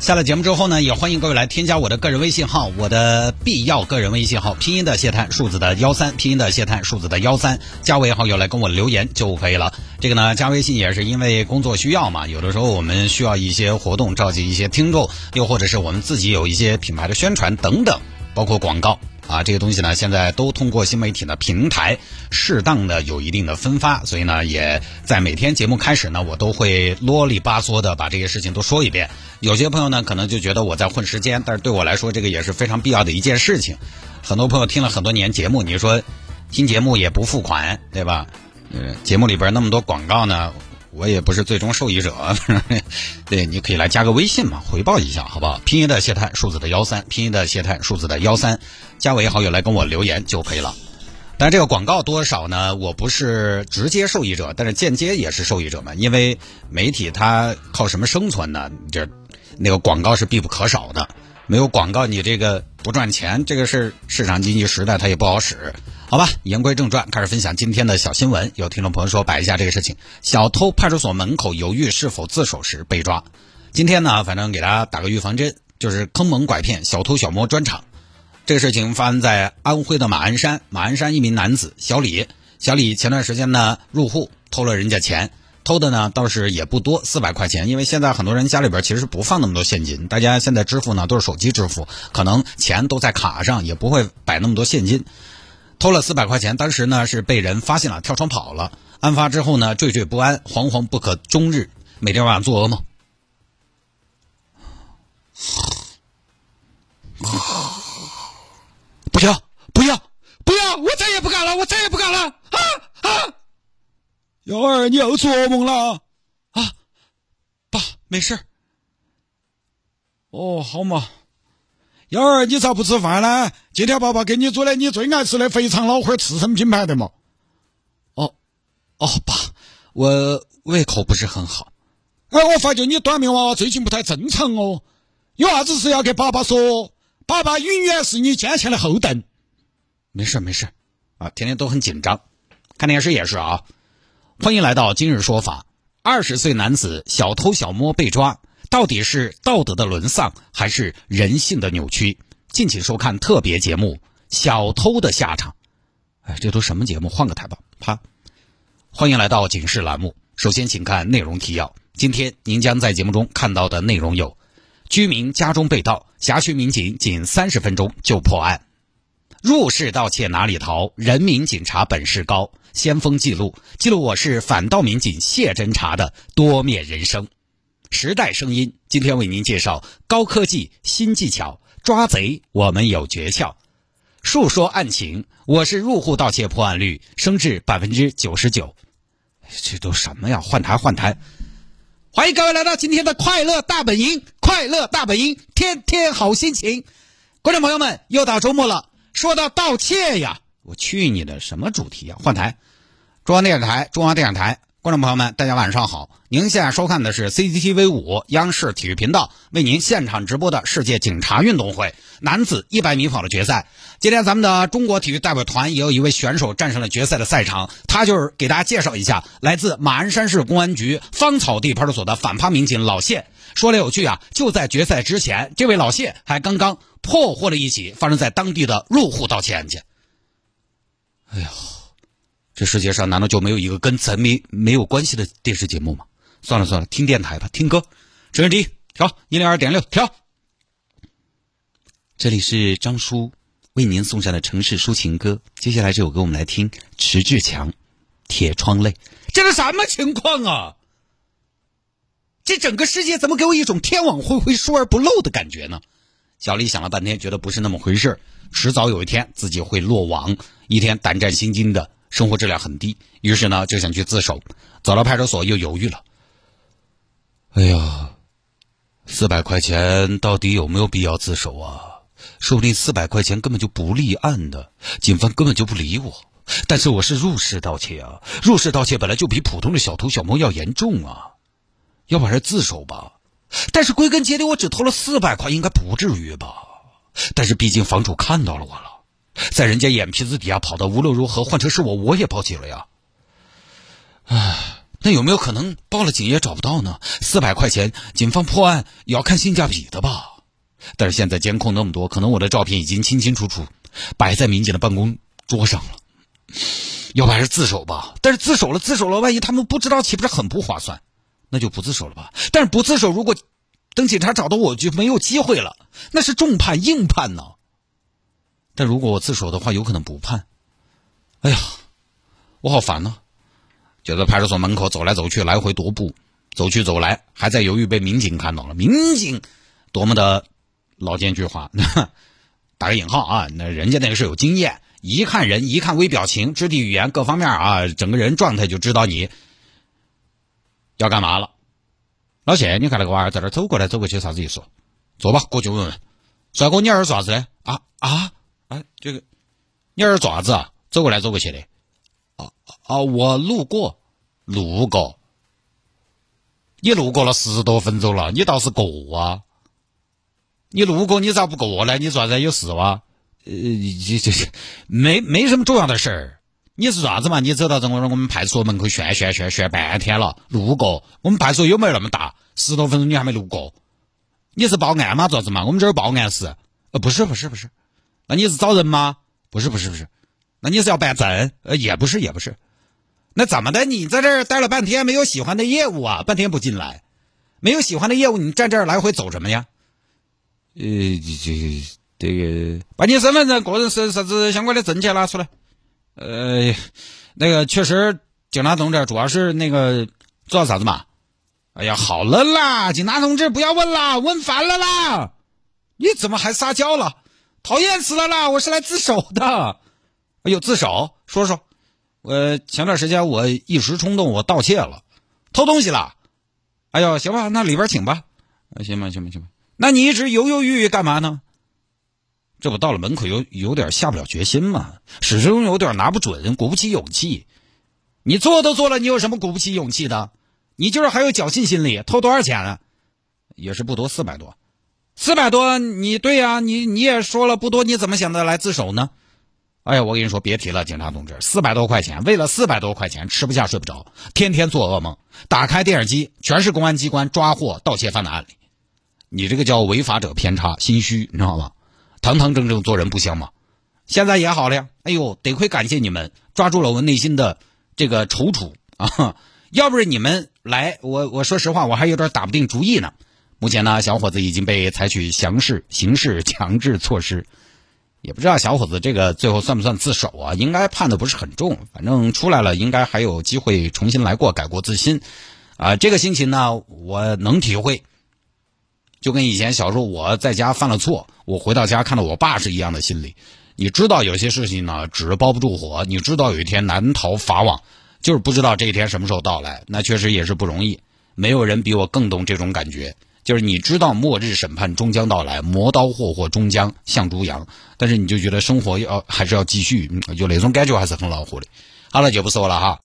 下了节目之后呢，也欢迎各位来添加我的个人微信号，我的必要个人微信号，拼音的谢探，数字的幺三，拼音的谢探，数字的幺三，加为好友来跟我留言就可以了。这个呢，加微信也是因为工作需要嘛，有的时候我们需要一些活动，召集一些听众，又或者是我们自己有一些品牌的宣传等等，包括广告。啊，这些东西呢，现在都通过新媒体的平台，适当的有一定的分发，所以呢，也在每天节目开始呢，我都会啰里吧嗦的把这些事情都说一遍。有些朋友呢，可能就觉得我在混时间，但是对我来说，这个也是非常必要的一件事情。很多朋友听了很多年节目，你说听节目也不付款，对吧？嗯，节目里边那么多广告呢。我也不是最终受益者，对，你可以来加个微信嘛，回报一下，好不好？拼音的谢探，数字的幺三，拼音的谢探，数字的幺三，加为好友来跟我留言就可以了。但这个广告多少呢？我不是直接受益者，但是间接也是受益者嘛。因为媒体它靠什么生存呢？这那个广告是必不可少的，没有广告你这个不赚钱，这个是市场经济时代它也不好使。好吧，言归正传，开始分享今天的小新闻。有听众朋友说摆一下这个事情：小偷派出所门口犹豫是否自首时被抓。今天呢，反正给大家打个预防针，就是坑蒙拐骗、小偷小摸专场。这个事情发生在安徽的马鞍山，马鞍山一名男子小李，小李前段时间呢入户偷了人家钱，偷的呢倒是也不多，四百块钱。因为现在很多人家里边其实不放那么多现金，大家现在支付呢都是手机支付，可能钱都在卡上，也不会摆那么多现金。偷了四百块钱，当时呢是被人发现了，跳窗跑了。案发之后呢，惴惴不安，惶惶不可终日，每天晚上做噩梦。不要，不要，不要！我再也不敢了，我再也不敢了！啊啊！幺儿，你又做噩梦了啊？爸，没事。哦，好嘛。幺儿，你咋不吃饭呢？今天爸爸给你煮的你最爱吃的肥肠老花刺身品牌的嘛。哦，哦，爸，我胃口不是很好。哎，我发觉你短命娃娃最近不太正常哦。有啥子事要给爸爸说？爸爸永远是你坚强的后盾。没事没事，啊，天天都很紧张。看电视也是啊。欢迎来到今日说法。二十岁男子小偷小摸被抓。到底是道德的沦丧，还是人性的扭曲？敬请收看特别节目《小偷的下场》。哎，这都什么节目？换个台吧。啪！欢迎来到警示栏目。首先，请看内容提要。今天您将在节目中看到的内容有：居民家中被盗，辖区民警仅三十分钟就破案；入室盗窃哪里逃？人民警察本事高，先锋记录记录我是反盗民警谢侦查的多面人生。时代声音今天为您介绍高科技新技巧抓贼，我们有诀窍。述说案情，我是入户盗窃破案率升至百分之九十九。这都什么呀？换台换台！欢迎各位来到今天的快乐大本营，快乐大本营，天天好心情。观众朋友们，又到周末了。说到盗窃呀，我去你的什么主题呀？换台，中央电视台，中央电视台。观众朋友们，大家晚上好！您现在收看的是 CCTV 五央视体育频道为您现场直播的世界警察运动会男子一百米跑的决赛。今天咱们的中国体育代表团也有一位选手战胜了决赛的赛场，他就是给大家介绍一下，来自马鞍山市公安局芳草地派出所的反扒民警老谢。说来有趣啊，就在决赛之前，这位老谢还刚刚破获了一起发生在当地的入户盗窃案件。哎呀！这世界上难道就没有一个跟咱没没有关系的电视节目吗？算了算了，听电台吧，听歌。收音机调一零二点六，调。这里是张叔为您送上的城市抒情歌。接下来这首歌我们来听迟志强《铁窗泪》。这是什么情况啊？这整个世界怎么给我一种天网恢恢疏而不漏的感觉呢？小丽想了半天，觉得不是那么回事迟早有一天自己会落网。一天胆战心惊的。生活质量很低，于是呢就想去自首，走到派出所又犹豫了。哎呀，四百块钱到底有没有必要自首啊？说不定四百块钱根本就不立案的，警方根本就不理我。但是我是入室盗窃啊，入室盗窃本来就比普通的小偷小摸要严重啊，要不还是自首吧。但是归根结底，我只偷了四百块，应该不至于吧？但是毕竟房主看到了我了，在人家眼皮子底下跑的，无论如何换成是我，我也报警了呀。唉，那有没有可能报了警也找不到呢？四百块钱，警方破案也要看性价比的吧？但是现在监控那么多，可能我的照片已经清清楚楚摆在民警的办公桌上了。要不还是自首吧？但是自首了，自首了，万一他们不知道，岂不是很不划算？那就不自首了吧。但是不自首，如果等警察找到我，就没有机会了。那是重判硬判呢。但如果我自首的话，有可能不判。哎呀，我好烦呐！就在派出所门口走来走去，来回踱步，走去走来，还在犹豫被民警看到了。民警多么的老奸巨猾，打个引号啊！那人家那个是有经验，一看人，一看微表情、肢体语言各方面啊，整个人状态就知道你。要干嘛了？老谢，你看那个娃儿在那走过来走过去，啥子意思？坐吧，过去问问。帅哥，你儿做啥子？啊啊哎！这个，你儿做啥子啊？走过来走过去的。啊啊！我路过，路过。你路过了十多分钟了，你倒是过啊！你路过，你咋不过呢？你做啥子？有事哇？呃，这这这，没没什么重要的事儿。你是啥子嘛？你走到这我我们派出所门口炫炫炫炫半天了，路过。我们派出所有没有那么大？十多分钟你还没路过？你是报案吗？做啥子嘛？我们这儿报案室。呃，不是不是不是。那你是找人吗？不是不是不是。那你是要办证？呃，也不是也不是。那怎么的？你在这儿待了半天，没有喜欢的业务啊？半天不进来，没有喜欢的业务，你站这儿来回走什么呀？呃，这这个，把你身份证、个人是啥子相关的证件拿出来。呃，那个确实，警察同志主要是那个做啥子嘛？哎呀，好了啦，警察同志不要问啦，问烦了啦！你怎么还撒娇了？讨厌死了啦！我是来自首的。哎呦，自首，说说。呃，前段时间我一时冲动，我盗窃了，偷东西了。哎呦，行吧，那里边请吧。行吧，行吧，行吧。那你一直犹犹豫豫干嘛呢？这不到了门口有有点下不了决心嘛，始终有点拿不准，鼓不起勇气。你做都做了，你有什么鼓不起勇气的？你就是还有侥幸心理。偷多少钱啊？也是不多，四百多。四百多，你对呀，你你也说了不多，你怎么想的来自首呢？哎呀，我跟你说，别提了，警察同志，四百多块钱，为了四百多块钱，吃不下睡不着，天天做噩梦。打开电视机，全是公安机关抓获盗窃犯的案例。你这个叫违法者偏差，心虚，你知道吗？堂堂正正做人不香吗？现在也好了呀。哎呦，得亏感谢你们抓住了我内心的这个踌躇啊！要不是你们来，我我说实话，我还有点打不定主意呢。目前呢，小伙子已经被采取详事刑事强制措施，也不知道小伙子这个最后算不算自首啊？应该判的不是很重，反正出来了，应该还有机会重新来过，改过自新。啊，这个心情呢，我能体会。就跟以前小时候我在家犯了错，我回到家看到我爸是一样的心理。你知道有些事情呢，纸包不住火。你知道有一天难逃法网，就是不知道这一天什么时候到来。那确实也是不容易。没有人比我更懂这种感觉。就是你知道末日审判终将到来，磨刀霍霍终将向猪羊，但是你就觉得生活要还是要继续，就那种感觉还是很恼火的。好了，就不说了哈。